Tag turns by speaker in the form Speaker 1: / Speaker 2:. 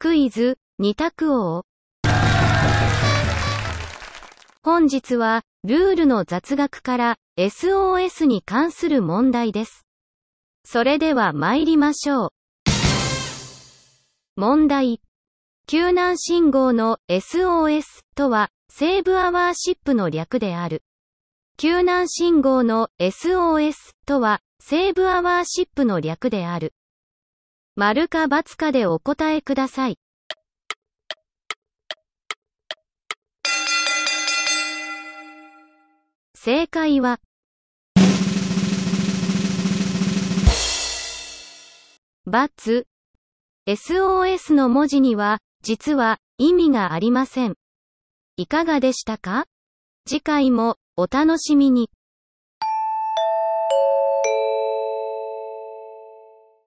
Speaker 1: クイズ、二択王。本日は、ルールの雑学から SOS に関する問題です。それでは参りましょう。問題。救難信号の SOS とは、セーブアワーシップの略である。救難信号の SOS とは、セーブアワーシップの略である。丸か×かでお答えください。正解は、×。SOS の文字には、実は、意味がありません。いかがでしたか？次回も、お楽しみに。